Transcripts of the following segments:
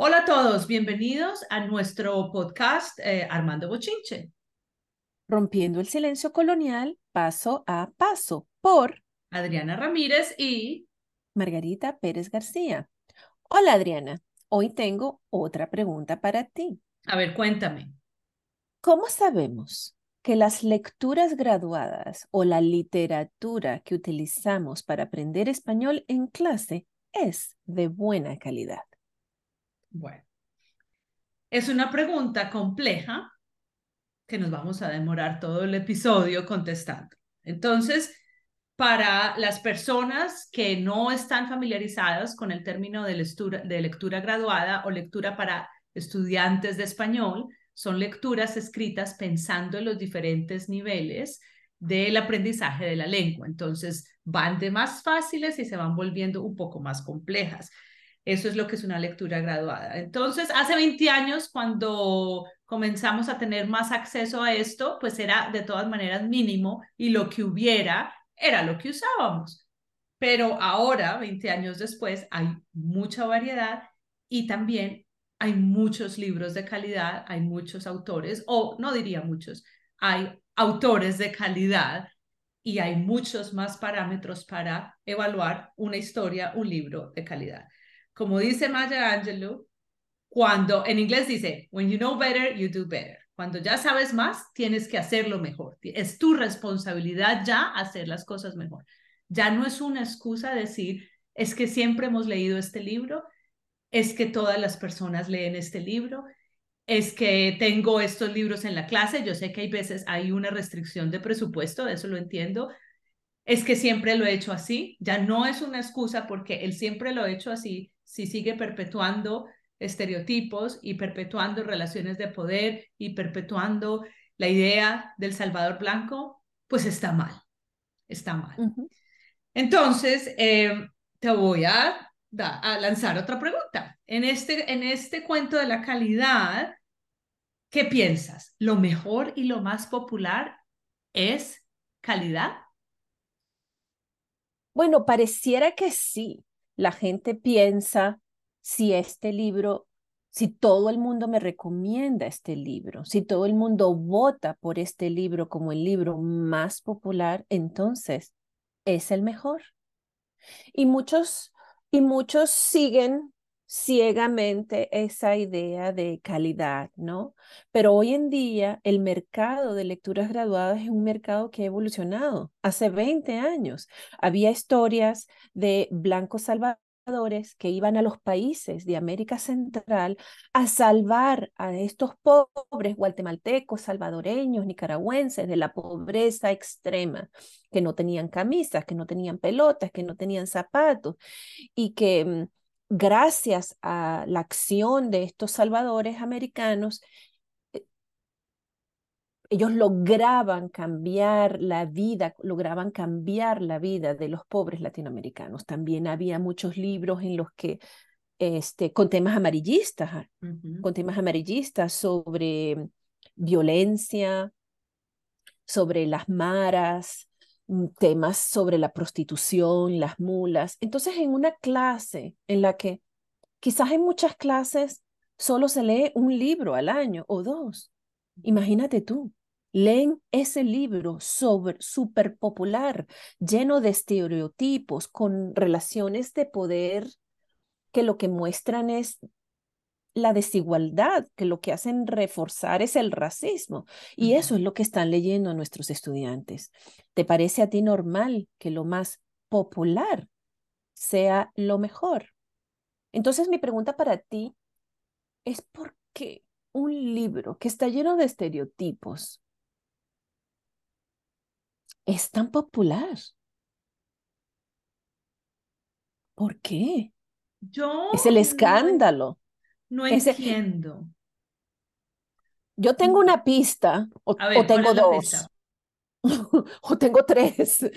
Hola a todos, bienvenidos a nuestro podcast eh, Armando Bochinche. Rompiendo el silencio colonial paso a paso por Adriana Ramírez y Margarita Pérez García. Hola Adriana, hoy tengo otra pregunta para ti. A ver, cuéntame. ¿Cómo sabemos que las lecturas graduadas o la literatura que utilizamos para aprender español en clase es de buena calidad? Bueno, es una pregunta compleja que nos vamos a demorar todo el episodio contestando. Entonces, para las personas que no están familiarizadas con el término de lectura, de lectura graduada o lectura para estudiantes de español, son lecturas escritas pensando en los diferentes niveles del aprendizaje de la lengua. Entonces, van de más fáciles y se van volviendo un poco más complejas. Eso es lo que es una lectura graduada. Entonces, hace 20 años, cuando comenzamos a tener más acceso a esto, pues era de todas maneras mínimo y lo que hubiera era lo que usábamos. Pero ahora, 20 años después, hay mucha variedad y también hay muchos libros de calidad, hay muchos autores, o no diría muchos, hay autores de calidad y hay muchos más parámetros para evaluar una historia, un libro de calidad como dice Maya Angelou, cuando en inglés dice, when you know better, you do better. Cuando ya sabes más, tienes que hacerlo mejor. Es tu responsabilidad ya hacer las cosas mejor. Ya no es una excusa decir, es que siempre hemos leído este libro, es que todas las personas leen este libro, es que tengo estos libros en la clase. Yo sé que hay veces hay una restricción de presupuesto, eso lo entiendo. Es que siempre lo he hecho así. Ya no es una excusa porque él siempre lo he hecho así si sigue perpetuando estereotipos y perpetuando relaciones de poder y perpetuando la idea del Salvador Blanco, pues está mal, está mal. Entonces, eh, te voy a, a, lanzar otra pregunta. En este, en este cuento de la calidad, ¿qué piensas? ¿Lo mejor y lo más popular es calidad? Bueno, pareciera que sí la gente piensa si este libro, si todo el mundo me recomienda este libro, si todo el mundo vota por este libro como el libro más popular, entonces es el mejor. Y muchos y muchos siguen ciegamente esa idea de calidad, ¿no? Pero hoy en día el mercado de lecturas graduadas es un mercado que ha evolucionado. Hace 20 años había historias de blancos salvadores que iban a los países de América Central a salvar a estos pobres guatemaltecos, salvadoreños, nicaragüenses de la pobreza extrema, que no tenían camisas, que no tenían pelotas, que no tenían zapatos y que mm, gracias a la acción de estos salvadores americanos, eh, ellos lograban cambiar la vida, lograban cambiar la vida de los pobres latinoamericanos. También había muchos libros en los que, este, con temas amarillistas, ah, con temas amarillistas sobre violencia, sobre las maras, temas sobre la prostitución, las mulas. Entonces, en una clase en la que quizás en muchas clases solo se lee un libro al año o dos, imagínate tú, leen ese libro súper popular, lleno de estereotipos, con relaciones de poder que lo que muestran es la desigualdad, que lo que hacen reforzar es el racismo. Y eso es lo que están leyendo nuestros estudiantes. ¿Te parece a ti normal que lo más popular sea lo mejor? Entonces mi pregunta para ti es ¿por qué un libro que está lleno de estereotipos es tan popular? ¿Por qué? Yo es el escándalo. No entiendo. Yo tengo una pista, o, tengo dos, o tengo tres,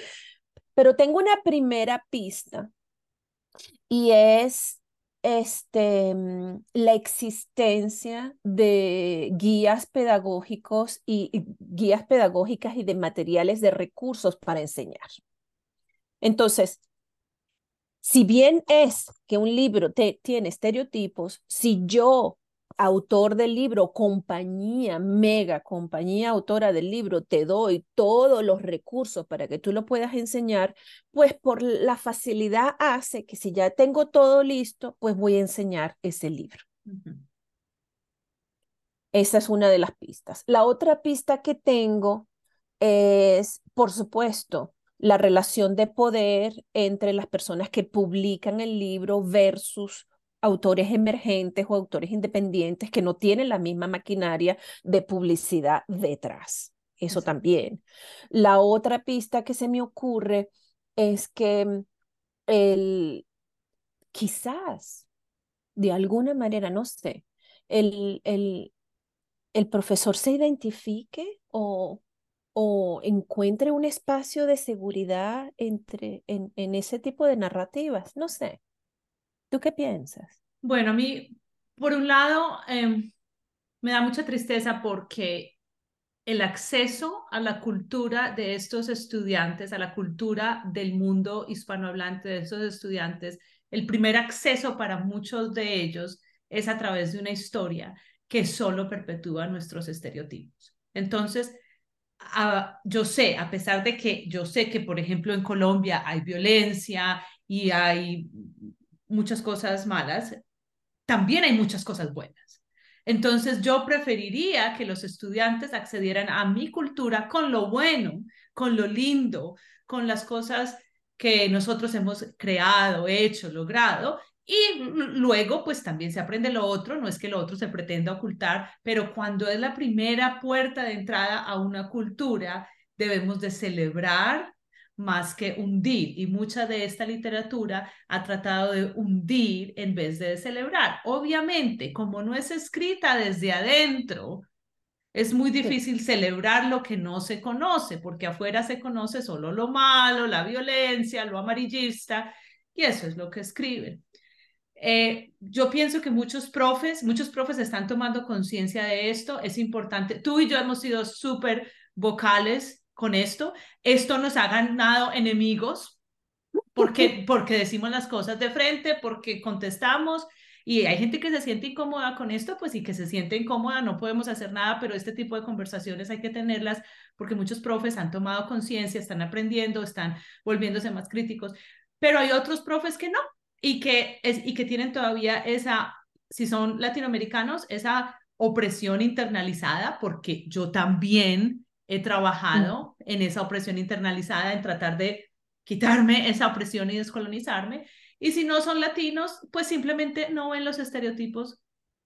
pero tengo una primera pista y es este, mm, la existencia de guías pedagógicos y, y, guías pedagógicas y de materiales de recursos para enseñar. Entonces, si bien es que un libro te, tiene estereotipos, si yo, autor del libro, compañía, mega compañía autora del libro, te doy todos los recursos para que tú lo puedas enseñar, pues por la facilidad hace que si ya tengo todo listo, pues voy a enseñar ese libro. Esa es una de las pistas. La otra pista que tengo es, por supuesto, la relación de poder entre las personas que publican el libro versus autores emergentes o autores independientes que no tienen la misma maquinaria de publicidad detrás. Eso también. La otra pista que se me ocurre es que mm, el, quizás, de alguna manera, no sé, el, el, el profesor se identifique o, o encuentre un espacio de seguridad entre, en, en ese tipo de narrativas. No sé. ¿Tú qué piensas? Bueno, a mí, por un lado, em, me da mucha tristeza porque el acceso a la cultura de estos estudiantes, a la cultura del mundo hispanohablante de estos estudiantes, el primer acceso para muchos de ellos es a través de una historia que solo perpetúa nuestros estereotipos. Entonces, yo sé, a pesar de que yo sé que, por ejemplo, en Colombia hay violencia y hay muchas cosas malas, también hay muchas cosas buenas. Entonces, yo preferiría que los estudiantes accedieran a mi cultura con lo bueno, con lo lindo, con las cosas que nosotros hemos creado, hecho, logrado, y luego, pues también se aprende lo otro, no es que lo otro se pretenda ocultar, pero cuando es la primera puerta de entrada a una cultura, debemos de celebrar más que hundir. Y mucha de esta literatura ha tratado de hundir en vez de celebrar. Obviamente, como no es escrita desde adentro, es muy difícil celebrar lo que no se conoce, porque afuera se conoce solo lo malo, la violencia, lo amarillista, y eso es lo que escriben. Eh, yo pienso que muchos profes, muchos profes están tomando conciencia de esto. Es importante. Tú y yo hemos sido súper vocales con esto. Esto nos ha ganado enemigos porque, porque decimos las cosas de frente, porque contestamos. Y hay gente que se siente incómoda con esto, pues y que se siente incómoda, no podemos hacer nada, pero este tipo de conversaciones hay que tenerlas porque muchos profes han tomado conciencia, están aprendiendo, están volviéndose más críticos, pero hay otros profes que no, y que, es, y que tienen todavía esa, si son latinoamericanos, esa opresión internalizada, porque yo también he trabajado en esa opresión internalizada, en tratar de quitarme esa opresión y descolonizarme. Y si no son latinos, pues simplemente no ven los estereotipos,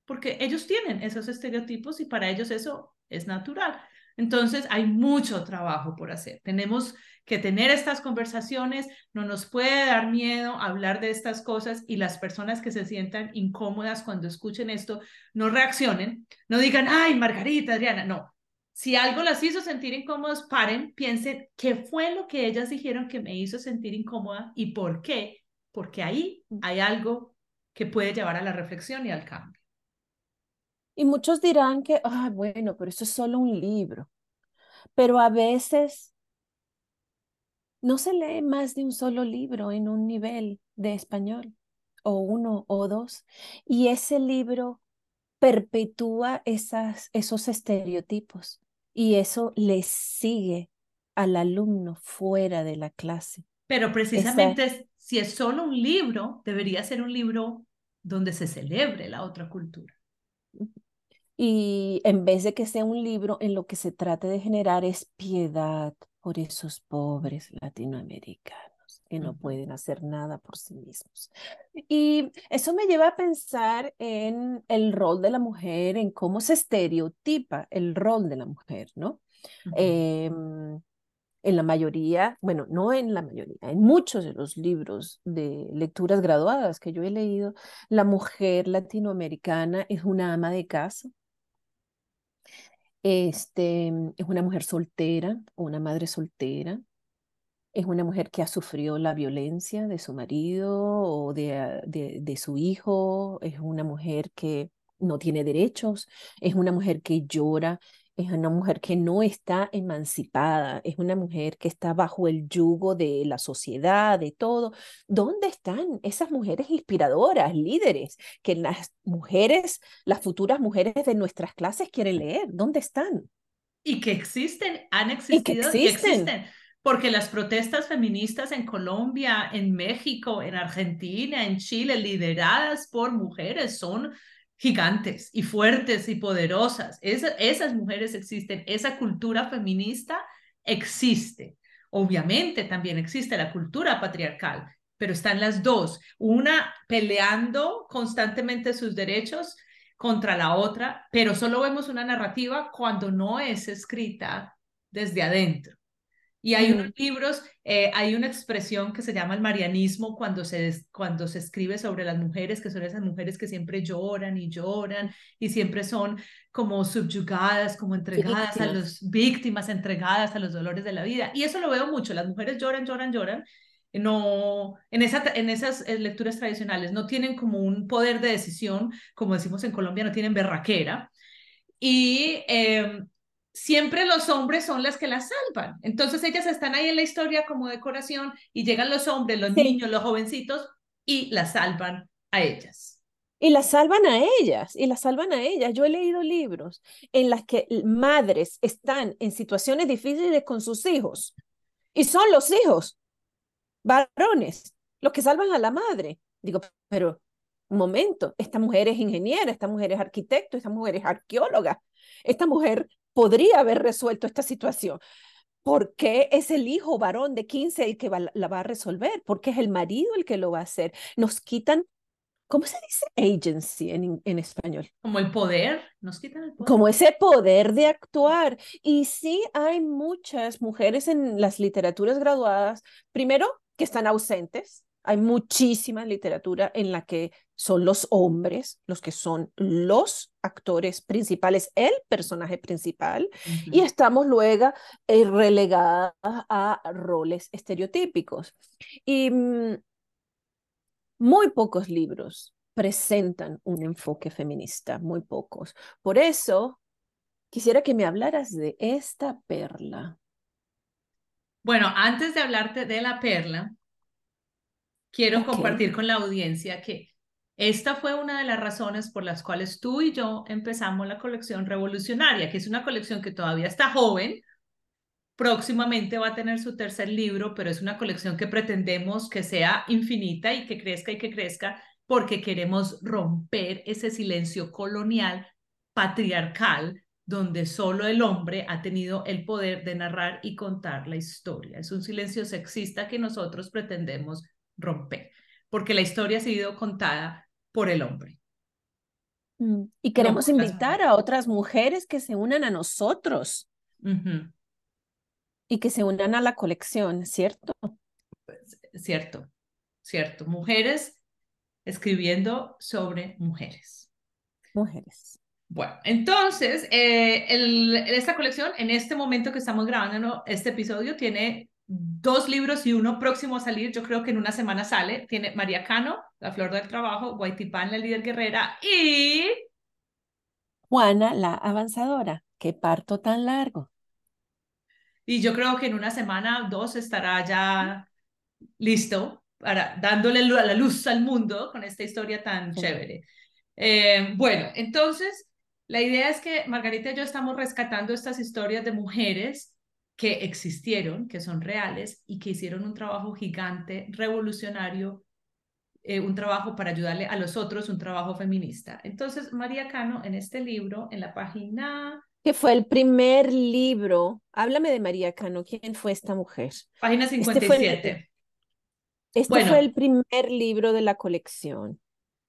porque ellos tienen esos estereotipos y para ellos eso es natural. Entonces hay mucho trabajo por hacer. Tenemos que tener estas conversaciones, no nos puede dar miedo hablar de estas cosas y las personas que se sientan incómodas cuando escuchen esto, no reaccionen, no digan, ay, Margarita, Adriana, no. Si algo las hizo sentir incómodas, paren, piensen qué fue lo que ellas dijeron que me hizo sentir incómoda y por qué, porque ahí hay algo que puede llevar a la reflexión y al cambio. Y muchos dirán que, ah, bueno, pero eso es solo un libro. Pero a veces no se lee más de un solo libro en un nivel de español, o uno o dos, y ese libro perpetúa esas, esos estereotipos y eso le sigue al alumno fuera de la clase. Pero precisamente si es solo un libro, debería ser un libro donde se celebre la otra cultura. Y en vez de que sea un libro, en lo que se trate de generar es piedad, por esos pobres latinoamericanos que no pueden hacer nada por sí mismos. Y eso me lleva a pensar en el rol de la mujer, en cómo se estereotipa el rol de la mujer, ¿no? Em, en la mayoría, bueno, no en la mayoría, en muchos de los libros de lecturas graduadas que yo he leído, la mujer latinoamericana es una ama de casa, este, es una mujer soltera una madre soltera. Es una mujer que ha sufrido la violencia de su marido o de, de, de su hijo. Es una mujer que no tiene derechos. Es una mujer que llora es una mujer que no está emancipada, es una mujer que está bajo el yugo de la sociedad, de todo. ¿Dónde están esas mujeres inspiradoras, líderes, que las mujeres, las futuras mujeres de nuestras clases quieren leer? ¿Dónde están? Y que existen, han existido y, existen. Porque las protestas feministas en Colombia, en México, en Argentina, en Chile, lideradas por mujeres, son gigantes y fuertes y poderosas. esas mujeres existen, esa cultura feminista existe. Obviamente también existe la cultura patriarcal, pero están las dos, una peleando constantemente sus derechos contra la otra, pero solo vemos una narrativa cuando no es escrita desde adentro. Y hay unos libros, eh, hay una expresión que se llama el marianismo cuando se, cuando se escribe sobre las mujeres, que son esas mujeres que siempre lloran y lloran y siempre son como subyugadas, como entregadas a las víctimas, entregadas a los dolores de la vida. Y eso lo veo mucho, las mujeres lloran, lloran, lloran. No, en, esa, en esas eh, lecturas tradicionales no tienen como un poder de decisión, como decimos en Colombia, no tienen berraquera. Y eh, siempre los hombres son las que las salvan. Entonces ellas están ahí en la historia como decoración y llegan los hombres, los niños, los jovencitos y las salvan a ellas. Y las salvan a ellas, y las salvan a ellas. Yo he leído libros en las que madres están en situaciones difíciles con sus hijos y son los hijos varones los que salvan a la madre. Digo, pero un momento, esta mujer es ingeniera, esta mujer es arquitecto, esta mujer es arqueóloga, esta mujer podría haber resuelto esta situación. ¿Por qué es el hijo varón de 15 el que la va a resolver? ¿Por qué es el marido el que lo va a hacer? Nos quitan, ¿cómo se dice agency en, en español? Como el poder, nos quitan el poder. Como ese poder de actuar. Y sí hay muchas mujeres en las literaturas graduadas, primero, que están ausentes, hay muchísima literatura en la que son los hombres los que son los actores principales, el personaje principal, y estamos luego eh, relegadas a roles estereotípicos. Y mm, muy pocos libros presentan un enfoque feminista, muy pocos. Por eso, quisiera que me hablaras de esta perla. Bueno, antes de hablarte de la perla, quiero compartir con la audiencia que esta fue una de las razones por las cuales tú y yo empezamos la colección revolucionaria, que es una colección que todavía está joven. Próximamente va a tener su tercer libro, pero es una colección que pretendemos que sea infinita y que crezca y que crezca porque queremos romper ese silencio colonial, patriarcal, donde solo el hombre ha tenido el poder de narrar y contar la historia. Es un silencio sexista que nosotros pretendemos romper, porque la historia ha sido contada por el hombre. Mm, y queremos invitar a otras mujeres que se unan a nosotros y que se unan a la colección, ¿cierto? Pues, cierto, cierto. Mujeres escribiendo sobre mujeres. Mujeres. Bueno, entonces, eh, esta colección, en este momento que estamos grabando este episodio, tiene dos libros y uno próximo a salir, yo creo que en una semana sale. Tiene María Cano, La Flor del Trabajo, Guaitipán, La Líder Guerrera y... Juana, la avanzadora. Qué parto tan largo. Y yo creo que en una semana, dos, estará ya listo para dándole la luz al mundo con esta historia tan chévere. Eh, bueno, entonces, la idea es que Margarita y yo estamos rescatando estas historias de mujeres que existieron, que son reales y que hicieron un trabajo gigante, revolucionario, eh, un trabajo para ayudarle a los otros, un trabajo feminista. Entonces, María Cano, en este libro, en la página... Que fue el primer libro. Háblame de María Cano. ¿Quién fue esta mujer? Página 57. Este fue, este el primer libro de la colección.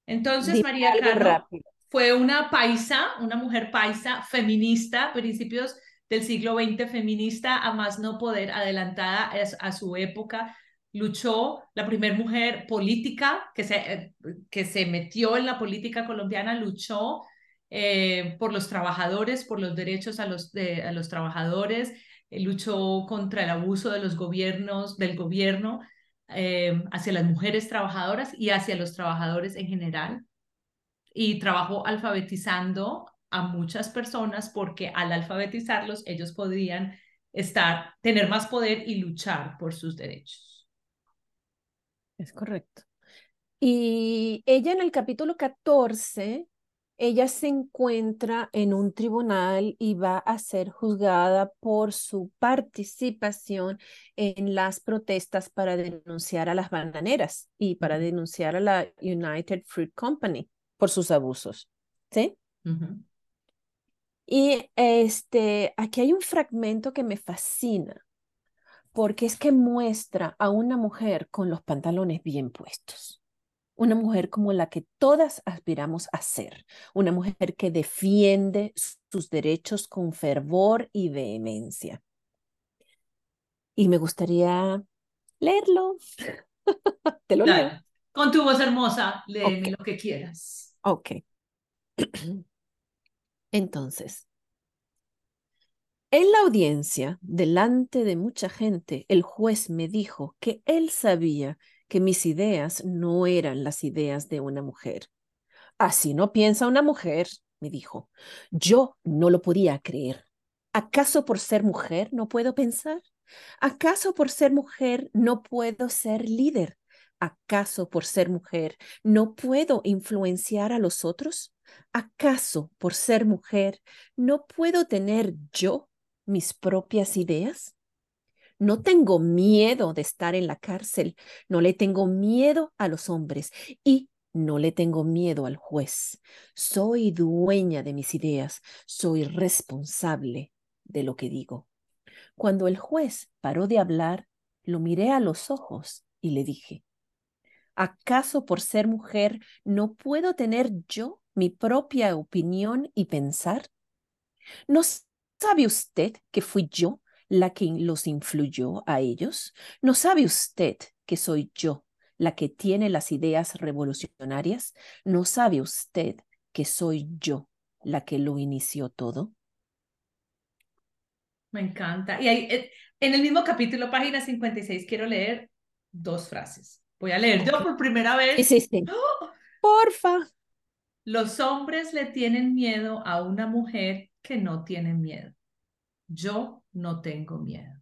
Entonces, María Cano fue una paisa, una mujer paisa, feminista, principios del siglo XX feminista a más no poder, adelantada a su época, luchó, la primera mujer política que se, eh, que se metió en la política colombiana, luchó eh, por los trabajadores, por los derechos a los, a los trabajadores, eh, luchó contra el abuso de los gobiernos, del gobierno hacia las mujeres trabajadoras y hacia los trabajadores en general. Y trabajó alfabetizando a muchas personas porque al alfabetizarlos ellos podrían estar, tener más poder y luchar por sus derechos. Es correcto. Y ella en el capítulo 14, ella se encuentra en un tribunal y va a ser juzgada por su participación en las protestas para denunciar a las bananeras y para denunciar a la United Fruit Company por sus abusos. ¿Sí? Y este, aquí hay un fragmento que me fascina, porque es que muestra a una mujer con los pantalones bien puestos. Una mujer como la que todas aspiramos a ser, una mujer que defiende sus derechos con fervor y vehemencia. Y me gustaría leerlo. Te lo leo. Con tu voz hermosa, léeme lo que quieras. Ok. Entonces, en la audiencia, delante de mucha gente, el juez me dijo que él sabía que mis ideas no eran las ideas de una mujer. Así no piensa una mujer, me dijo. Yo no lo podía creer. ¿Acaso por ser mujer no puedo pensar? ¿Acaso por ser mujer no puedo ser líder? ¿Acaso por ser mujer no puedo influenciar a los otros? ¿Acaso por ser mujer no puedo tener yo mis propias ideas? No tengo miedo de estar en la cárcel, no le tengo miedo a los hombres y no le tengo miedo al juez. Soy dueña de mis ideas, soy responsable de lo que digo. Cuando el juez paró de hablar, lo miré a los ojos y le dije, ¿acaso por ser mujer no puedo tener yo mi propia opinión y pensar? ¿No sabe usted que fui yo la que los influyó a ellos? ¿No sabe usted que soy yo la que tiene las ideas revolucionarias? ¿No sabe usted que soy yo la que lo inició todo? Me encanta. Y eh, en el mismo capítulo, página 56, quiero leer dos frases. Voy a leer yo por primera vez. Sí, sí. ¡Oh! Porfa. Los hombres le tienen miedo a una mujer que no tiene miedo. Yo no tengo miedo.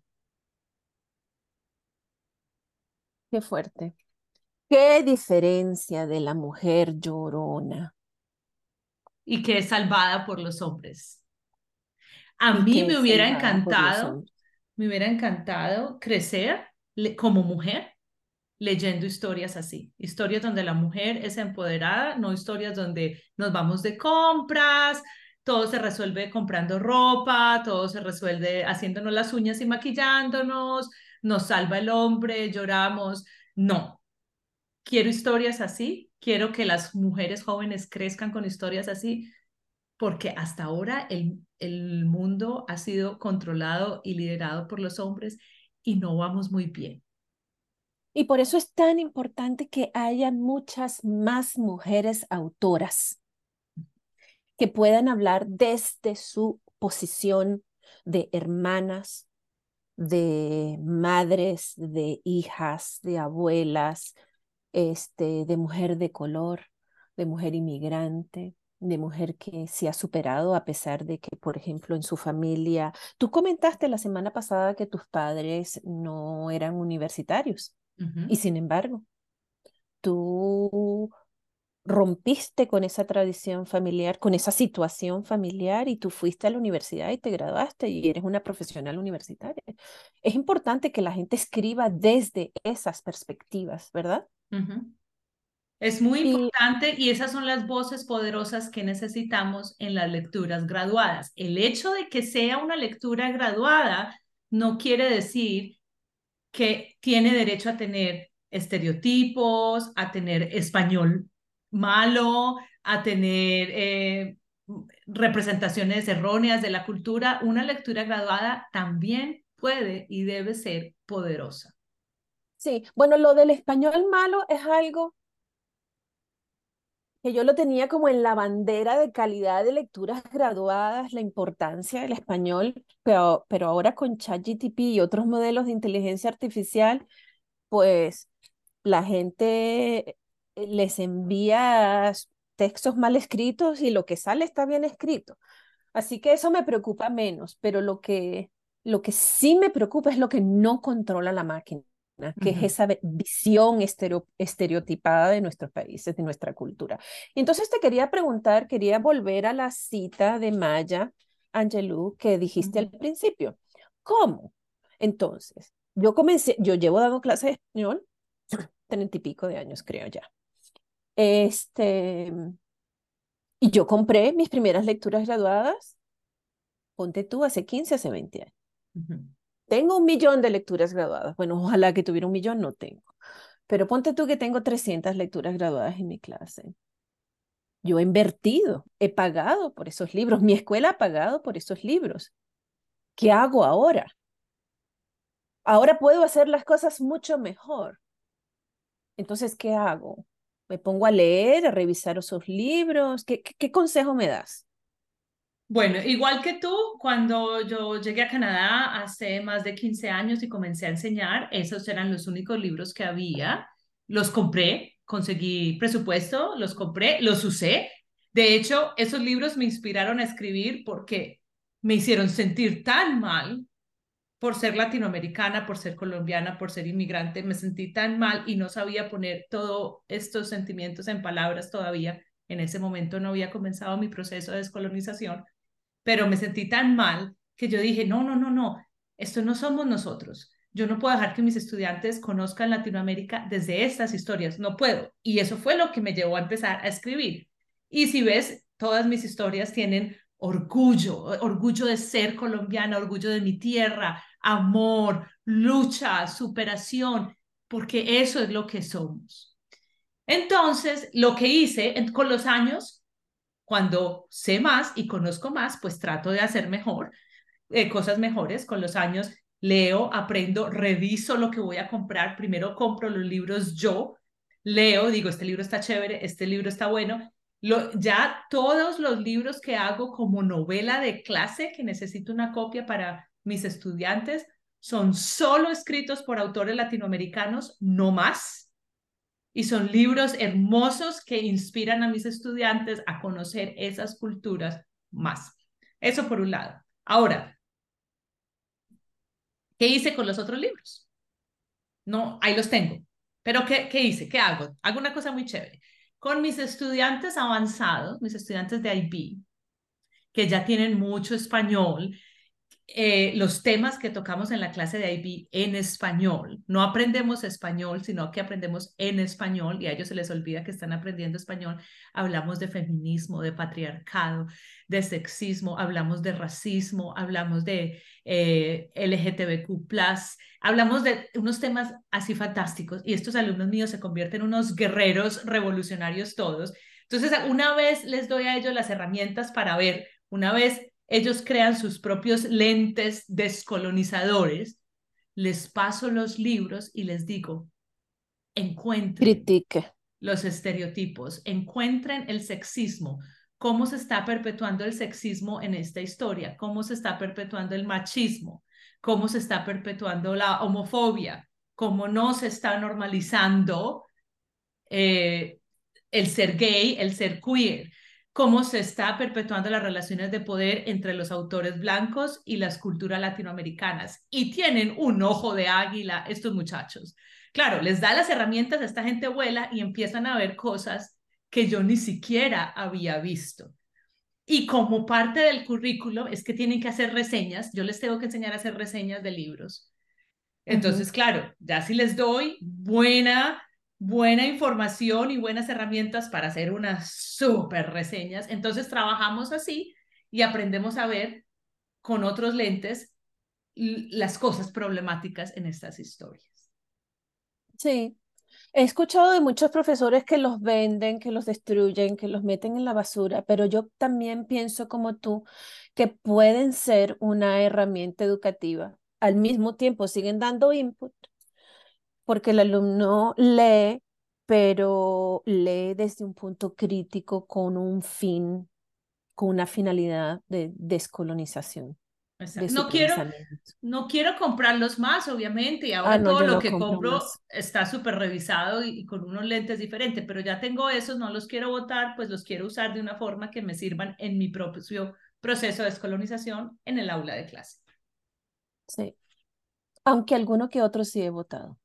Qué fuerte. Qué diferencia de la mujer llorona. Y que es salvada por los hombres. A mí me hubiera encantado, me hubiera encantado crecer como mujer leyendo historias así, historias donde la mujer es empoderada, no historias donde nos vamos de compras, todo se resuelve comprando ropa, todo se resuelve haciéndonos las uñas y maquillándonos, nos salva el hombre, lloramos. No, quiero historias así, quiero que las mujeres jóvenes crezcan con historias así, porque hasta ahora el, el mundo ha sido controlado y liderado por los hombres y no vamos muy bien. Y por eso es tan importante que haya muchas más mujeres autoras que puedan hablar desde su posición de hermanas, de madres, de hijas, de abuelas, este, de mujer de color, de mujer inmigrante, de mujer que se ha superado a pesar de que, por ejemplo, en su familia, tú comentaste la semana pasada que tus padres no eran universitarios. Y sin embargo, tú rompiste con esa tradición familiar, con esa situación familiar y tú fuiste a la universidad y te graduaste y eres una profesional universitaria. Es importante que la gente escriba desde esas perspectivas, ¿verdad? Es muy importante y esas son las voces poderosas que necesitamos en las lecturas graduadas. El hecho de que sea una lectura graduada no quiere decir que tiene derecho a tener estereotipos, a tener español malo, a tener eh, representaciones erróneas de la cultura. Una lectura graduada también puede y debe ser poderosa. Sí, bueno, lo del español malo es algo que yo lo tenía como en la bandera de calidad de lecturas graduadas, la importancia del español, pero, pero ahora con ChatGTP y otros modelos de inteligencia artificial, pues la gente les envía textos mal escritos y lo que sale está bien escrito. Así que eso me preocupa menos, pero lo que, lo que sí me preocupa es lo que no controla la máquina, que es esa visión estereotipada de nuestros países, de nuestra cultura. Y entonces te quería preguntar, quería volver a la cita de Maya Angelou que dijiste al principio. ¿Cómo? Entonces, yo comencé, yo llevo dando clases de español treinta y pico de años, creo ya. Este, y yo compré mis primeras lecturas graduadas, ponte tú, hace 15, hace 20 años. Tengo un millón de lecturas graduadas. Bueno, ojalá que tuviera un millón, no tengo. Pero ponte tú que tengo 300 lecturas graduadas en mi clase. Yo he invertido, he pagado por esos libros, mi escuela ha pagado por esos libros. ¿Qué hago ahora? Ahora puedo hacer las cosas mucho mejor. Entonces, ¿qué hago? ¿Me pongo a leer, a revisar esos libros? ¿Qué, qué, consejo me das? Bueno, igual que tú, cuando yo llegué a Canadá hace más de 15 años y comencé a enseñar, esos eran los únicos libros que había. Los compré, conseguí presupuesto, los compré, los usé. De hecho, esos libros me inspiraron a escribir porque me hicieron sentir tan mal por ser latinoamericana, por ser colombiana, por ser inmigrante, me sentí tan mal y no sabía poner todos estos sentimientos en palabras todavía. En ese momento no había comenzado mi proceso de descolonización, pero me sentí tan mal que yo dije, no, no, no, no, esto no somos nosotros. Yo no puedo dejar que mis estudiantes conozcan Latinoamérica desde estas historias, no puedo. Y eso fue lo que me llevó a empezar a escribir. Y si ves, todas mis historias tienen orgullo, orgullo de ser colombiana, orgullo de mi tierra, amor, lucha, superación, porque eso es lo que somos. Entonces, lo que hice con los años, cuando sé más y conozco más, pues trato de hacer mejor, eh, cosas mejores. Con los años leo, aprendo, reviso lo que voy a comprar. Primero compro los libros yo, leo, digo, este libro está chévere, este libro está bueno. Ya todos los libros que hago como novela de clase, que necesito una copia para mis estudiantes son solo escritos por autores latinoamericanos, no más. Y son libros hermosos que inspiran a mis estudiantes a conocer esas culturas más. Eso por un lado. Ahora, ¿qué hice con los otros libros? No, ahí los tengo. Pero ¿qué, qué hice? ¿Qué hago? Hago una cosa muy chévere. Con mis estudiantes avanzados, mis estudiantes de IB, que ya tienen mucho español, eh, los temas que tocamos en la clase de IB en español. No aprendemos español, sino que aprendemos en español y a ellos se les olvida que están aprendiendo español. Hablamos de feminismo, de patriarcado, de sexismo, hablamos de racismo, hablamos de eh, LGTBQ, hablamos de unos temas así fantásticos y estos alumnos míos se convierten en unos guerreros revolucionarios todos. Entonces, una vez les doy a ellos las herramientas para ver, una vez ellos crean sus propios lentes descolonizadores, les paso los libros y les digo, encuentren los estereotipos, encuentren el sexismo, cómo se está perpetuando el sexismo en esta historia, cómo se está perpetuando el machismo, cómo se está perpetuando la homofobia, cómo no se está normalizando eh, el ser gay, el ser queer cómo se está perpetuando las relaciones de poder entre los autores blancos y las culturas latinoamericanas. Y tienen un ojo de águila estos muchachos. Claro, les da las herramientas a esta gente vuela y empiezan a ver cosas que yo ni siquiera había visto. Y como parte del currículo es que tienen que hacer reseñas, yo les tengo que enseñar a hacer reseñas de libros. Entonces, claro, ya si les doy buena buena información y buenas herramientas para hacer unas súper reseñas. Entonces trabajamos así y aprendemos a ver con otros lentes las cosas problemáticas en estas historias. Sí, he escuchado de muchos profesores que los venden, que los destruyen, que los meten en la basura, pero yo también pienso como tú que pueden ser una herramienta educativa. Al mismo tiempo siguen dando input, porque el alumno lee, pero lee desde un punto crítico con un fin, con una finalidad de descolonización. de no quiero, no quiero comprarlos más, obviamente, y ahora Ah, no, todo lo no que compro está súper revisado y, y con unos lentes diferentes, pero ya tengo esos, no los quiero botar, pues los quiero usar de una forma que me sirvan en mi propio proceso de descolonización en el aula de clase. Sí. Aunque alguno que otro sí he votado.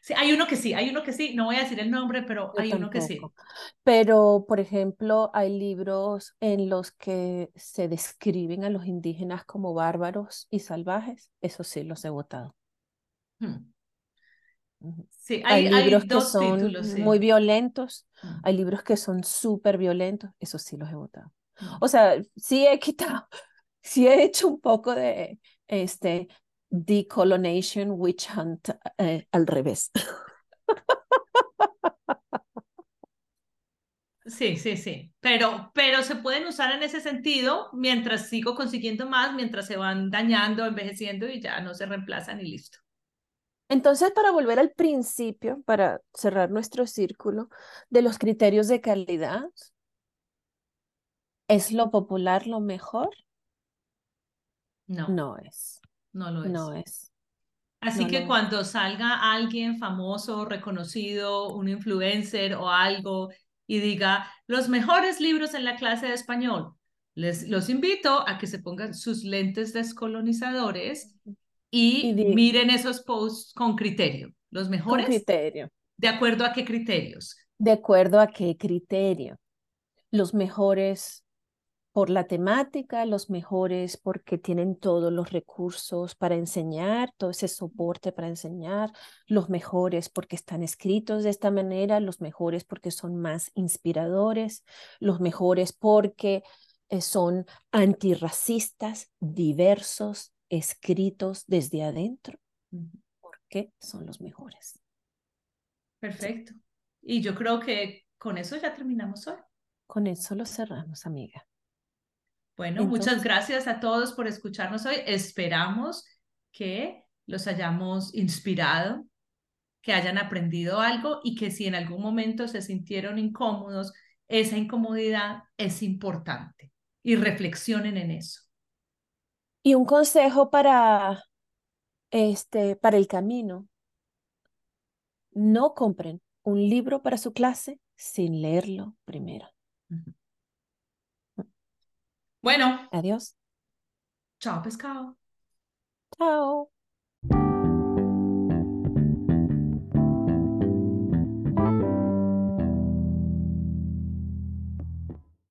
Sí, hay uno que sí, hay uno que sí, no voy a decir el nombre, pero Yo hay uno que sí. tampoco. Pero, por ejemplo, hay libros en los que se describen a los indígenas como bárbaros y salvajes. Eso sí los he votado. Hmm. Sí, Hay hay, hay libros que dos son títulos, sí. muy violentos. Hmm. Hay libros que son súper violentos. Eso sí los he votado. Hmm. O sea, sí he quitado, sí he hecho un poco de este decolonation witch hunt eh, al revés. Sí, sí, sí, pero, pero se pueden usar en ese sentido mientras sigo consiguiendo más, mientras se van dañando, envejeciendo y ya no se reemplazan y listo. Entonces, para volver al principio, para cerrar nuestro círculo de los criterios de calidad, ¿es lo popular lo mejor? No, No es, no lo es. no es. Así no que es. cuando salga alguien famoso, reconocido, un influencer o algo y diga los mejores libros en la clase de español, les los invito a que se pongan sus lentes descolonizadores y, Y miren esos posts con criterio. Los Con mejores, criterio. ¿de acuerdo a qué criterios? ¿De acuerdo a qué criterio? Los mejores por la temática, los mejores porque tienen todos los recursos para enseñar, todo ese soporte para enseñar, los mejores porque están escritos de esta manera, los mejores porque son más inspiradores, los mejores porque eh, son antirracistas, diversos, escritos desde adentro. ¿Por qué son los mejores? Perfecto. Y yo creo que con eso ya terminamos hoy. Con eso lo cerramos, amiga. Bueno, muchas gracias a todos por escucharnos hoy. Esperamos que los hayamos inspirado, que hayan aprendido algo y que si en algún momento se sintieron incómodos, esa incomodidad es importante y reflexionen en eso. Y un consejo para este para el camino. No compren un libro para su clase sin leerlo primero. Bueno, Adiós. chao pescado. Chao.